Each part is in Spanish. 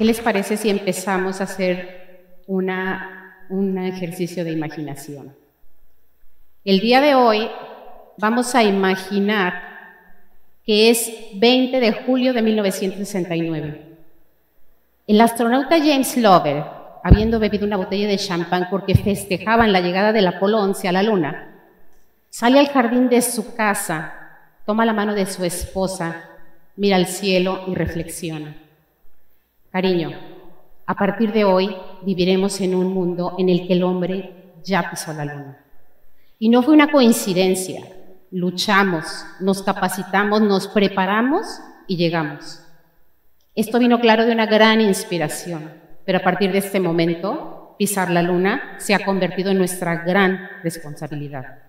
¿Qué les parece si empezamos a hacer un ejercicio de imaginación? El día de hoy vamos a imaginar que es 20 de julio de 1969. El astronauta James Lovell, habiendo bebido una botella de champán porque festejaban la llegada del Apolo 11 a la Luna, sale al jardín de su casa, toma la mano de su esposa, mira al cielo y reflexiona. Cariño, a partir de hoy viviremos en un mundo en el que el hombre ya pisó la Luna. Y no fue una coincidencia, luchamos, nos capacitamos, nos preparamos y llegamos. Esto vino claro de una gran inspiración, pero a partir de este momento, pisar la luna se ha convertido en nuestra gran responsabilidad.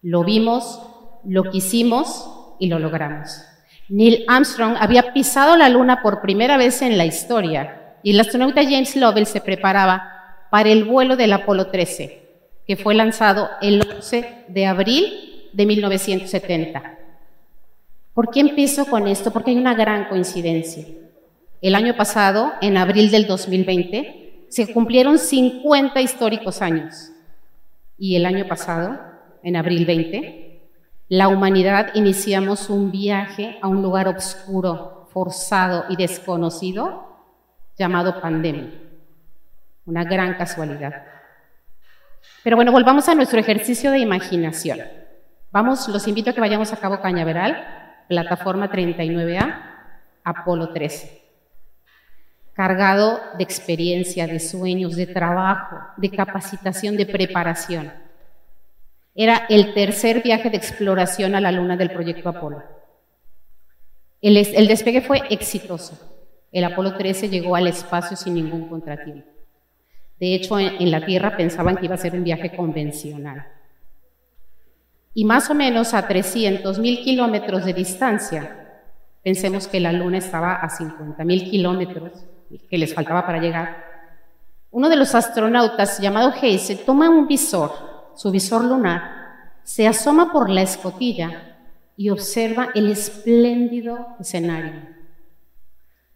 Lo vimos, lo quisimos y lo logramos. Neil Armstrong había pisado la luna por primera vez en la historia y el astronauta James Lovell se preparaba para el vuelo del Apolo 13, que fue lanzado el 11 de abril de 1970. ¿Por qué empiezo con esto? Porque hay una gran coincidencia. El año pasado, en abril del 2020, se cumplieron 50 históricos años. Y el año pasado, en abril 20, la humanidad iniciamos un viaje a un lugar oscuro, forzado y desconocido llamado pandemia. Una gran casualidad. Pero bueno, volvamos a nuestro ejercicio de imaginación. Vamos, los invito a que vayamos a Cabo Cañaveral, plataforma 39A, Apolo 13 cargado de experiencia, de sueños, de trabajo, de capacitación, de preparación. Era el tercer viaje de exploración a la Luna del proyecto Apolo. El, despegue fue exitoso. El Apolo 13 llegó al espacio sin ningún contratiempo. De hecho, en la Tierra pensaban que iba a ser un viaje convencional. Y más o menos a 300 mil kilómetros de distancia, pensemos que la Luna estaba a 50 mil kilómetros, que les faltaba para llegar, uno de los astronautas llamado Hayes toma un visor, su visor lunar, se asoma por la escotilla y observa el espléndido escenario.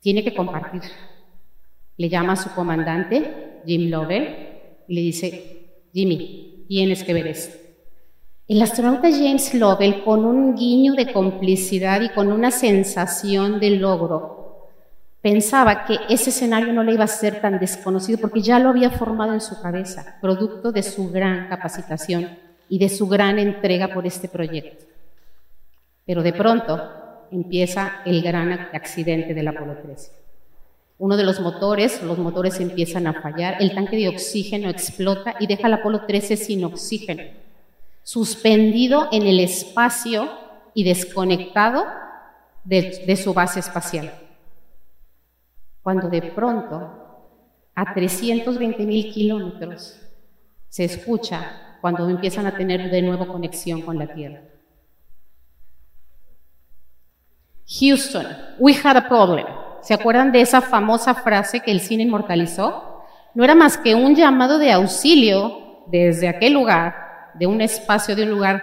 Tiene que compartir. Le llama a su comandante, Jim Lovell, y le dice, Jimmy, tienes que ver esto. El astronauta James Lovell, con un guiño de complicidad y con una sensación de logro, pensaba que ese escenario no le iba a ser tan desconocido porque ya lo había formado en su cabeza, producto de su gran capacitación y de su gran entrega por este proyecto. Pero de pronto empieza el gran accidente del Apolo 13. Uno de los motores, los motores empiezan a fallar, el tanque de oxígeno explota y deja al Apolo 13 sin oxígeno, suspendido en el espacio y desconectado de, de su base espacial cuando de pronto a 320 mil kilómetros se escucha cuando empiezan a tener de nuevo conexión con la Tierra. Houston, we had a problem. ¿Se acuerdan de esa famosa frase que el cine inmortalizó? No era más que un llamado de auxilio desde aquel lugar, de un espacio, de un lugar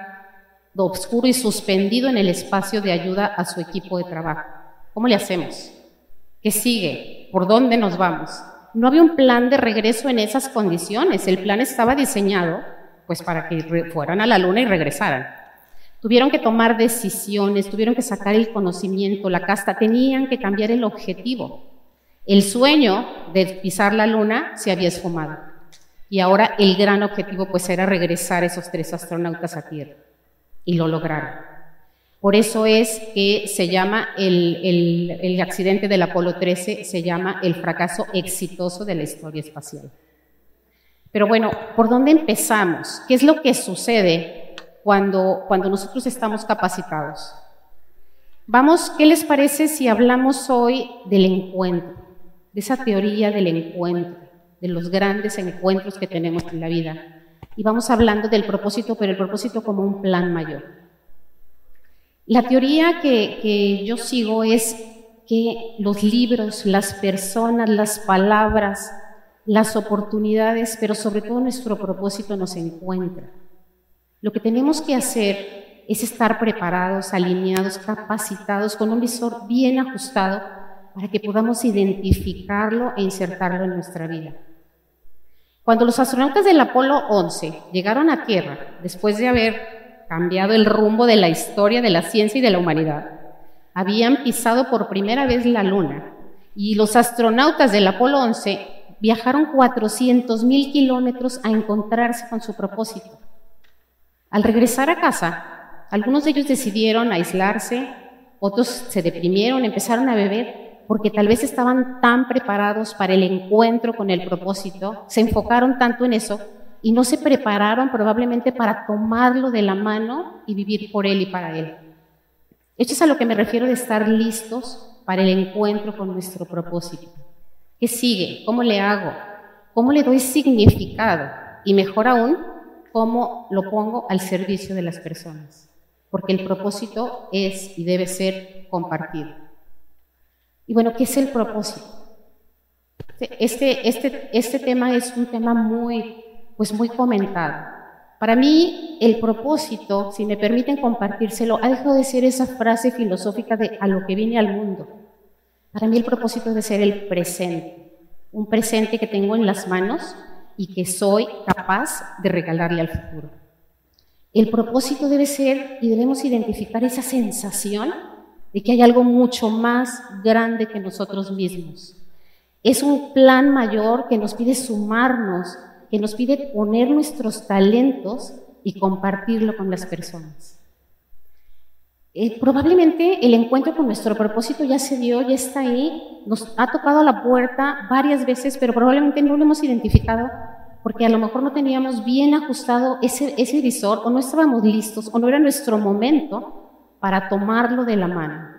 oscuro y suspendido en el espacio de ayuda a su equipo de trabajo. ¿Cómo le hacemos? ¿Qué sigue? ¿Por dónde nos vamos? No había un plan de regreso en esas condiciones. El plan estaba diseñado pues para que fueran a la luna y regresaran. Tuvieron que tomar decisiones, tuvieron que sacar el conocimiento, la casta, tenían que cambiar el objetivo. El sueño de pisar la luna se había esfumado. Y ahora el gran objetivo pues era regresar esos tres astronautas a Tierra. Y lo lograron. Por eso es que se llama el, accidente del Apolo 13, se llama el fracaso exitoso de la historia espacial. Pero bueno, ¿por dónde empezamos? ¿Qué es lo que sucede cuando, cuando nosotros estamos capacitados? Vamos, ¿qué les parece si hablamos hoy del encuentro, de esa teoría del encuentro, de los grandes encuentros que tenemos en la vida? Y vamos hablando del propósito, pero el propósito como un plan mayor. La teoría que, yo sigo es que los libros, las personas, las palabras, las oportunidades, pero sobre todo nuestro propósito nos encuentra. Lo que tenemos que hacer es estar preparados, alineados, capacitados, con un visor bien ajustado para que podamos identificarlo e insertarlo en nuestra vida. Cuando los astronautas del Apolo 11 llegaron a Tierra, después de haber cambiado el rumbo de la historia de la ciencia y de la humanidad, habían pisado por primera vez la Luna y los astronautas del Apolo 11 viajaron 400.000 kilómetros a encontrarse con su propósito. Al regresar a casa, algunos de ellos decidieron aislarse, otros se deprimieron, empezaron a beber, porque tal vez estaban tan preparados para el encuentro con el propósito, se enfocaron tanto en eso y no se prepararon probablemente para tomarlo de la mano y vivir por él y para él. Esto es a lo que me refiero de estar listos para el encuentro con nuestro propósito. ¿Qué sigue? ¿Cómo le hago? ¿Cómo le doy significado? Y mejor aún, ¿cómo lo pongo al servicio de las personas? Porque el propósito es y debe ser compartido. Y bueno, ¿qué es el propósito? Este, este, este tema es un tema muy, pues muy comentado. Para mí, el propósito, si me permiten compartírselo, ha dejado de ser esa frase filosófica de a lo que viene al mundo. Para mí el propósito debe ser el presente, un presente que tengo en las manos y que soy capaz de regalarle al futuro. El propósito debe ser y debemos identificar esa sensación de que hay algo mucho más grande que nosotros mismos. Es un plan mayor que nos pide sumarnos, que nos pide poner nuestros talentos y compartirlo con las personas. Eh, probablemente el encuentro con nuestro propósito ya se dio, ya está ahí, nos ha tocado la puerta varias veces, pero probablemente no lo hemos identificado porque a lo mejor no teníamos bien ajustado ese, ese visor o no estábamos listos o no era nuestro momento para tomarlo de la mano.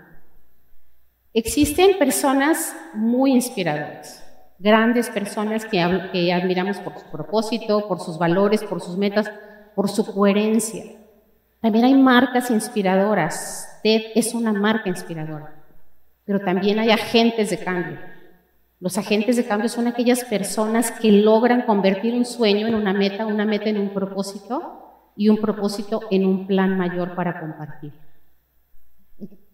Existen personas muy inspiradoras, grandes personas que, admiramos por su propósito, por sus valores, por sus metas, por su coherencia. También hay marcas inspiradoras. TED es una marca inspiradora. Pero también hay agentes de cambio. Los agentes de cambio son aquellas personas que logran convertir un sueño en una meta, una meta en un propósito y un propósito en un plan mayor para compartir.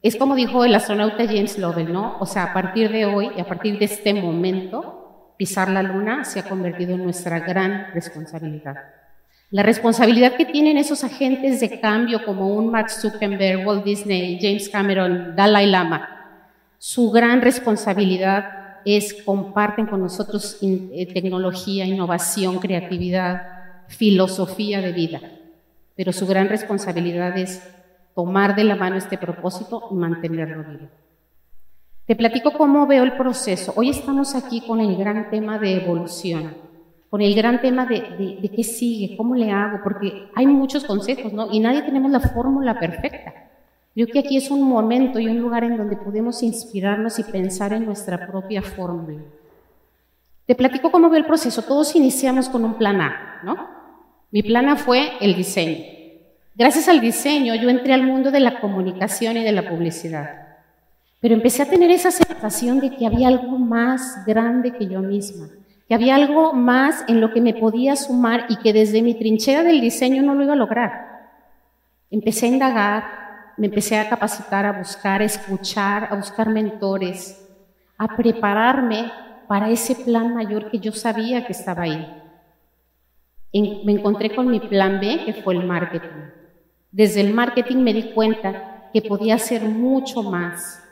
Es como dijo el astronauta James Lovell, ¿no? O sea, a partir de hoy y a partir de este momento, pisar la luna se ha convertido en nuestra gran responsabilidad. La responsabilidad que tienen esos agentes de cambio como un Mark Zuckerberg, Walt Disney, James Cameron, Dalai Lama, su gran responsabilidad es comparten con nosotros eh, tecnología, innovación, creatividad, filosofía de vida. Pero su gran responsabilidad es tomar de la mano este propósito y mantenerlo vivo. Te platico cómo veo el proceso. Hoy estamos aquí con el gran tema de evolución con el gran tema de, de, qué sigue, cómo le hago, porque hay muchos consejos, ¿no? Y nadie tenemos la fórmula perfecta. Yo creo que aquí es un momento y un lugar en donde podemos inspirarnos y pensar en nuestra propia fórmula. Te platico cómo veo el proceso. Todos iniciamos con un plan A, ¿no? Mi plan A fue el diseño. Gracias al diseño yo entré al mundo de la comunicación y de la publicidad. Pero empecé a tener esa sensación de que había algo más grande que yo misma que había algo más en lo que me podía sumar y que desde mi trinchera del diseño no lo iba a lograr. Empecé a indagar, me empecé a capacitar, a buscar, a escuchar, a buscar mentores, a prepararme para ese plan mayor que yo sabía que estaba ahí. me encontré con mi plan B, que fue el marketing. Desde el marketing me di cuenta que podía hacer mucho más.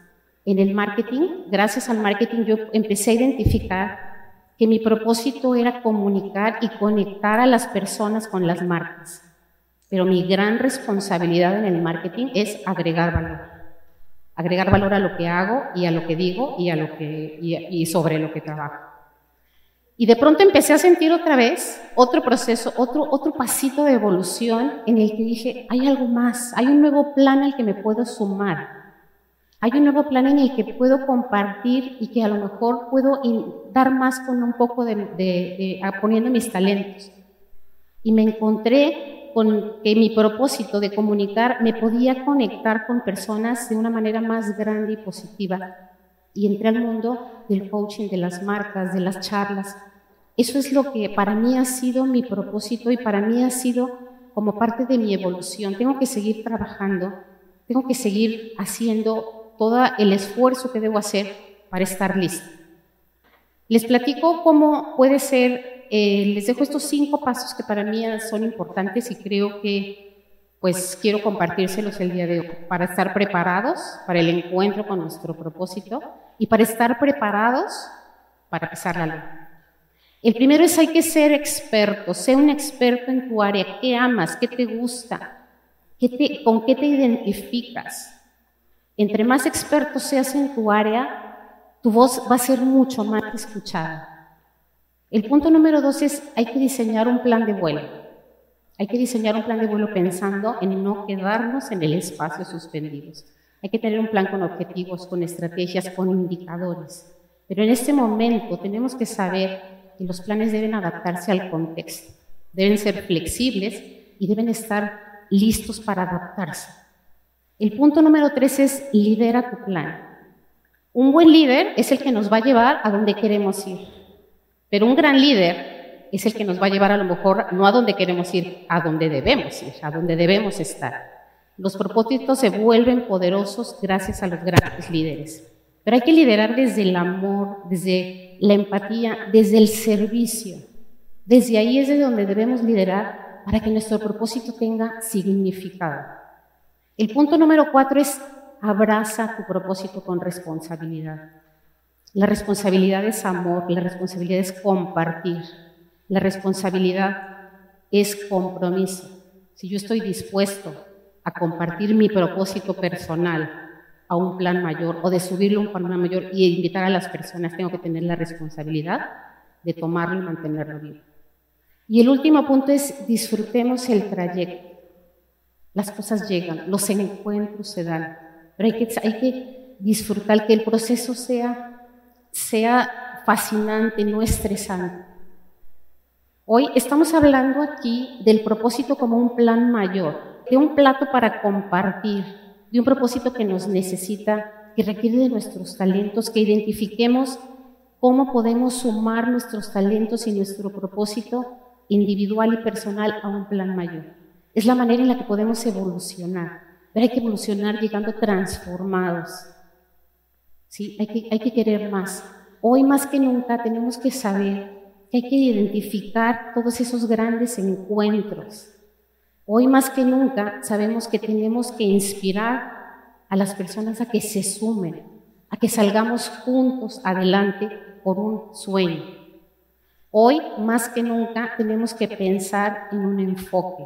En el marketing, gracias al marketing, yo empecé a identificar que mi propósito era comunicar y conectar a las personas con las marcas. Pero mi gran responsabilidad en el marketing es agregar valor. Agregar valor a lo que hago y a lo que digo y, a lo que, y, sobre lo que trabajo. Y de pronto empecé a sentir otra vez otro proceso, otro, otro pasito de evolución en el que dije, hay algo más, hay un nuevo plan al que me puedo sumar. Hay un nuevo plan en el que puedo compartir y que a lo mejor puedo dar más con un poco de, poniendo mis talentos. Y me encontré con que mi propósito de comunicar me podía conectar con personas de una manera más grande y positiva. Y entré al mundo del coaching, de las marcas, de las charlas. Eso es lo que para mí ha sido mi propósito y para mí ha sido como parte de mi evolución. Tengo que seguir trabajando, tengo que seguir haciendo todo el esfuerzo que debo hacer para estar listo. Les platico cómo puede ser, eh, les dejo estos cinco pasos que para mí son importantes y creo que pues quiero compartírselos el día de hoy para estar preparados para el encuentro con nuestro propósito y para estar preparados para pisar la luna. El primero es hay que ser experto, sé un experto en tu área, qué amas, qué te gusta, con qué te identificas. Entre más experto seas en tu área, tu voz va a ser mucho más escuchada. El punto número dos es hay que diseñar un plan de vuelo. Hay que diseñar un plan de vuelo pensando en no quedarnos en el espacio suspendidos. Hay que tener un plan con objetivos, con estrategias, con indicadores. Pero en este momento tenemos que saber y los planes deben adaptarse al contexto, deben ser flexibles y deben estar listos para adaptarse. El punto número tres es lidera tu plan. Un buen líder es el que nos va a llevar a donde queremos ir, pero un gran líder es el que nos va a llevar a lo mejor no a donde queremos ir, a donde debemos ir, a donde debemos estar. Los propósitos se vuelven poderosos gracias a los grandes líderes. Pero hay que liderar desde el amor, desde la empatía, desde el servicio. Desde ahí es de donde debemos liderar para que nuestro propósito tenga significado. El punto número cuatro es abraza tu propósito con responsabilidad. La responsabilidad es amor, la responsabilidad es compartir, la responsabilidad es compromiso. Si yo estoy dispuesto a compartir mi propósito personal a un plan mayor o de subirlo a un plan mayor y invitar a las personas, tengo que tener la responsabilidad de tomarlo y mantenerlo vivo. Y el último punto es disfrutemos el trayecto. Las cosas llegan, los encuentros se dan, pero hay que, hay que disfrutar que el proceso sea, sea fascinante, no estresante. Hoy estamos hablando aquí del propósito como un plan mayor, de un plato para compartir, de un propósito que nos necesita, que requiere de nuestros talentos, que identifiquemos cómo podemos sumar nuestros talentos y nuestro propósito individual y personal a un plan mayor. Es la manera en la que podemos evolucionar, pero hay que evolucionar llegando transformados. ¿Sí? Hay, que, hay que querer más. Hoy más que nunca tenemos que saber que hay que identificar todos esos grandes encuentros Hoy más que nunca sabemos que tenemos que inspirar a las personas a que se sumen, a que salgamos juntos adelante por un sueño. Hoy más que nunca tenemos que pensar en un enfoque,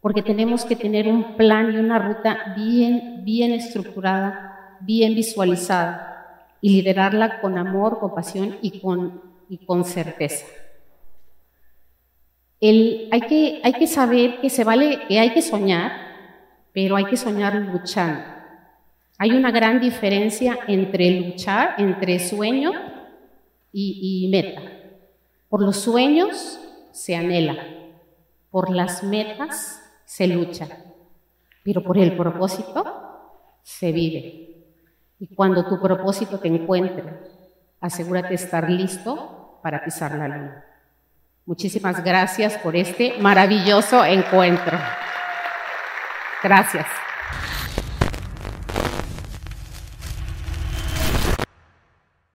porque tenemos que tener un plan y una ruta bien, bien estructurada, bien visualizada y liderarla con amor, compasión y con, y con certeza hay, que, saber que se vale, que hay que soñar, pero hay que soñar luchando. Hay una gran diferencia entre luchar, entre sueño y, y meta. Por los sueños se anhela, por las metas se lucha, pero por el propósito se vive. Y cuando tu propósito te encuentre, asegúrate de estar listo para pisar la luna. Muchísimas gracias por este maravilloso encuentro. Gracias.